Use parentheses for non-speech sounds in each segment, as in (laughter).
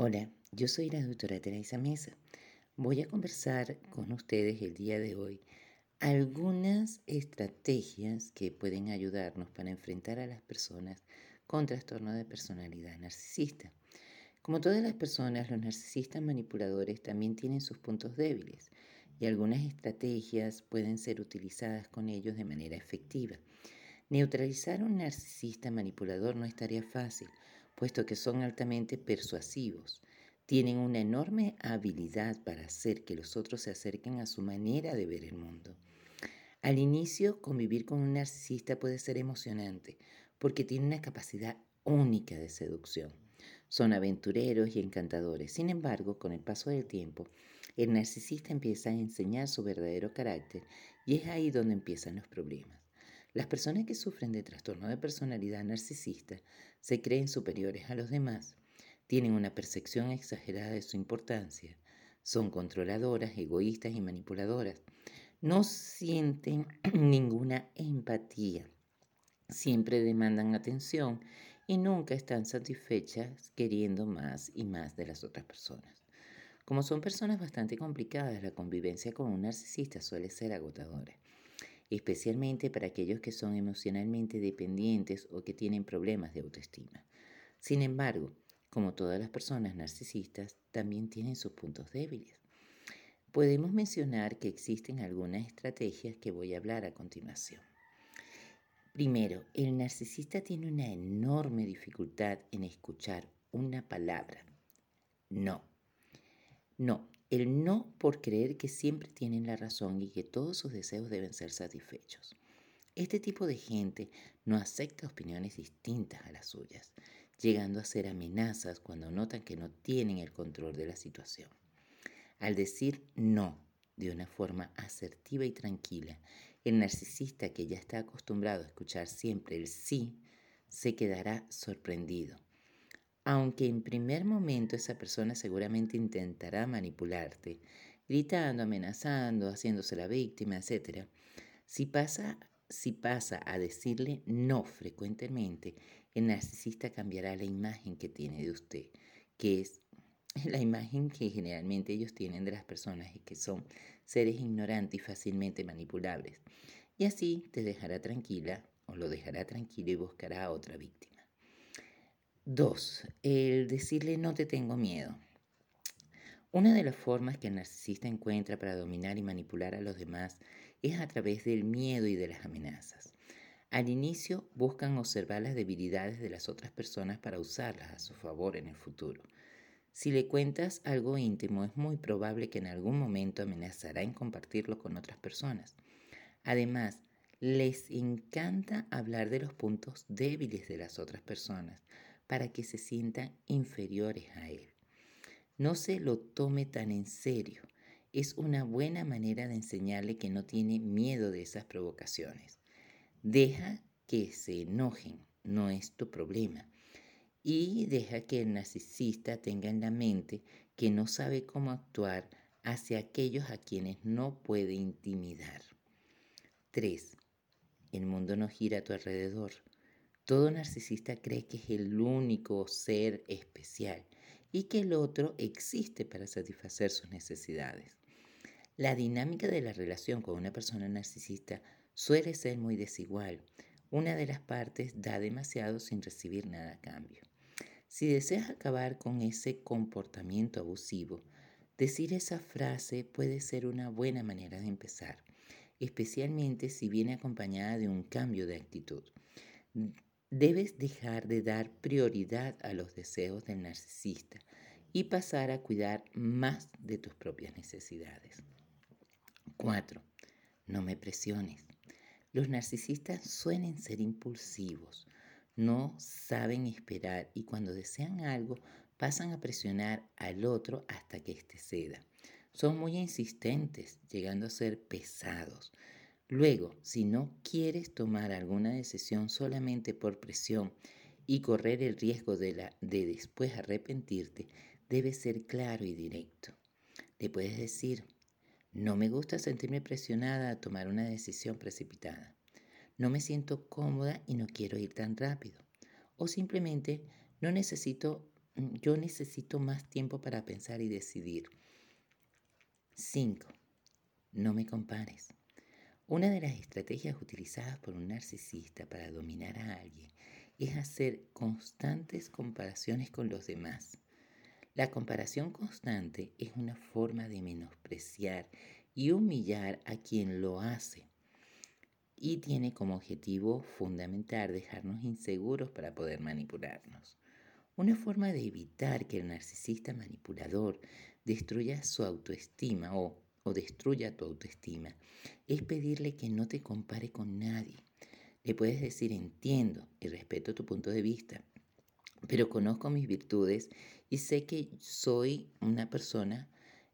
Hola, yo soy la doctora Teresa Mesa. Voy a conversar con ustedes el día de hoy algunas estrategias que pueden ayudarnos para enfrentar a las personas con trastorno de personalidad narcisista. Como todas las personas, los narcisistas manipuladores también tienen sus puntos débiles y algunas estrategias pueden ser utilizadas con ellos de manera efectiva. Neutralizar a un narcisista manipulador no estaría fácil, puesto que son altamente persuasivos. Tienen una enorme habilidad para hacer que los otros se acerquen a su manera de ver el mundo. Al inicio, convivir con un narcisista puede ser emocionante, porque tiene una capacidad única de seducción. Son aventureros y encantadores. Sin embargo, con el paso del tiempo, el narcisista empieza a enseñar su verdadero carácter y es ahí donde empiezan los problemas. Las personas que sufren de trastorno de personalidad narcisista se creen superiores a los demás, tienen una percepción exagerada de su importancia, son controladoras, egoístas y manipuladoras. No sienten (clears throat) ninguna empatía, siempre demandan atención y nunca están satisfechas queriendo más y más de las otras personas. Como son personas bastante complicadas, la convivencia con un narcisista suele ser agotadora especialmente para aquellos que son emocionalmente dependientes o que tienen problemas de autoestima. Sin embargo, como todas las personas narcisistas, también tienen sus puntos débiles. Podemos mencionar que existen algunas estrategias que voy a hablar a continuación. Primero, el narcisista tiene una enorme dificultad en escuchar una palabra. No. No, el no por creer que siempre tienen la razón y que todos sus deseos deben ser satisfechos. Este tipo de gente no acepta opiniones distintas a las suyas, llegando a ser amenazas cuando notan que no tienen el control de la situación. Al decir no de una forma asertiva y tranquila, el narcisista que ya está acostumbrado a escuchar siempre el sí, se quedará sorprendido aunque en primer momento esa persona seguramente intentará manipularte, gritando, amenazando, haciéndose la víctima, etc. Si pasa, si pasa a decirle no frecuentemente, el narcisista cambiará la imagen que tiene de usted, que es (laughs) la imagen que generalmente ellos tienen de las personas y que son seres ignorantes y fácilmente manipulables. Y así te dejará tranquila o lo dejará tranquilo y buscará a otra víctima. Dos, el decirle no te tengo miedo. Una de las formas que el narcisista encuentra para dominar y manipular a los demás es a través del miedo y de las amenazas. Al inicio buscan observar las debilidades de las otras personas para usarlas a su favor en el futuro. Si le cuentas algo íntimo, es muy probable que en algún momento amenazará en compartirlo con otras personas. Además, les encanta hablar de los puntos débiles de las otras personas para que se sientan inferiores a él. No se lo tome tan en serio. Es una buena manera de enseñarle que no tiene miedo de esas provocaciones. Deja que se enojen, no es tu problema. Y deja que el narcisista tenga en la mente que no sabe cómo actuar hacia aquellos a quienes no puede intimidar. 3. El mundo no gira a tu alrededor. Todo narcisista cree que es el único ser especial y que el otro existe para satisfacer sus necesidades. La dinámica de la relación con una persona narcisista suele ser muy desigual. Una de las partes da demasiado sin recibir nada a cambio. Si deseas acabar con ese comportamiento abusivo, decir esa frase puede ser una buena manera de empezar, especialmente si viene acompañada de un cambio de actitud. Debes dejar de dar prioridad a los deseos del narcisista y pasar a cuidar más de tus propias necesidades. 4. No me presiones. Los narcisistas suelen ser impulsivos, no saben esperar y cuando desean algo pasan a presionar al otro hasta que éste ceda. Son muy insistentes, llegando a ser pesados. Luego, si no quieres tomar alguna decisión solamente por presión y correr el riesgo de, la, de después arrepentirte, debes ser claro y directo. Le puedes decir, no me gusta sentirme presionada a tomar una decisión precipitada. No me siento cómoda y no quiero ir tan rápido. O simplemente no necesito mm, yo necesito más tiempo para pensar y decidir. 5. No me compares. Una de las estrategias utilizadas por un narcisista para dominar a alguien es hacer constantes comparaciones con los demás. La comparación constante es una forma de menospreciar y humillar a quien lo hace y tiene como objetivo fundamental dejarnos inseguros para poder manipularnos. Una forma de evitar que el narcisista manipulador destruya su autoestima o, o destruya tu autoestima es pedirle que no te compare con nadie. Le puedes decir entiendo y respeto tu punto de vista, pero conozco mis virtudes y sé que soy una persona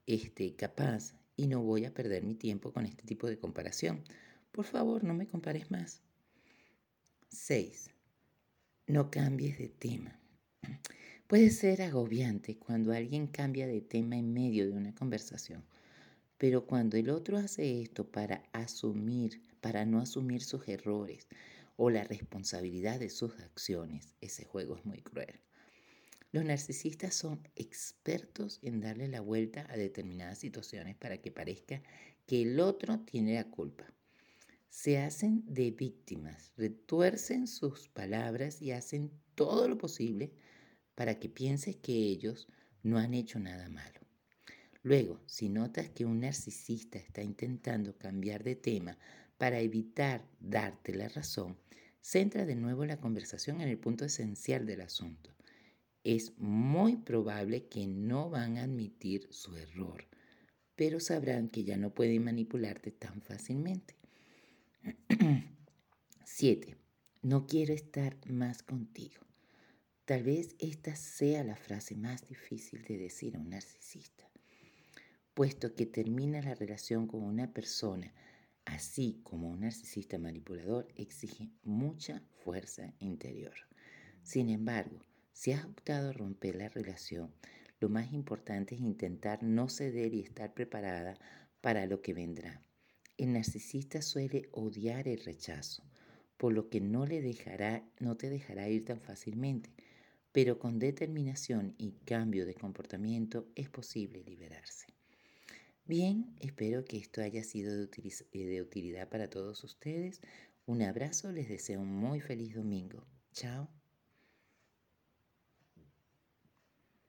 este, capaz y no voy a perder mi tiempo con este tipo de comparación. Por favor, no me compares más. 6. No cambies de tema. Puede ser agobiante cuando alguien cambia de tema en medio de una conversación, pero cuando el otro hace esto para asumir, para no asumir sus errores o la responsabilidad de sus acciones, ese juego es muy cruel. Los narcisistas son expertos en darle la vuelta a determinadas situaciones para que parezca que el otro tiene la culpa. Se hacen de víctimas, retuercen sus palabras y hacen todo lo posible para que pienses que ellos no han hecho nada malo. Luego, si notas que un narcisista está intentando cambiar de tema para evitar darte la razón, centra de nuevo la conversación en el punto esencial del asunto es muy probable que no van a admitir su error, pero sabrán que ya no pueden manipularte tan fácilmente. (clears throat) 7. No quiero estar más contigo. Tal vez esta sea la frase más difícil de decir a un narcisista, puesto que termina la relación con una persona, así como un narcisista manipulador, exige mucha fuerza interior. Sin embargo, si has optado a romper la relación, lo más importante es intentar no ceder y estar preparada para lo que vendrá. El narcisista suele odiar el rechazo, por lo que no, le dejará, no te dejará ir tan fácilmente, pero con determinación y cambio de comportamiento es posible liberarse. Bien, espero que esto haya sido de, de utilidad para todos ustedes. Un abrazo, les deseo un muy feliz domingo. Chao.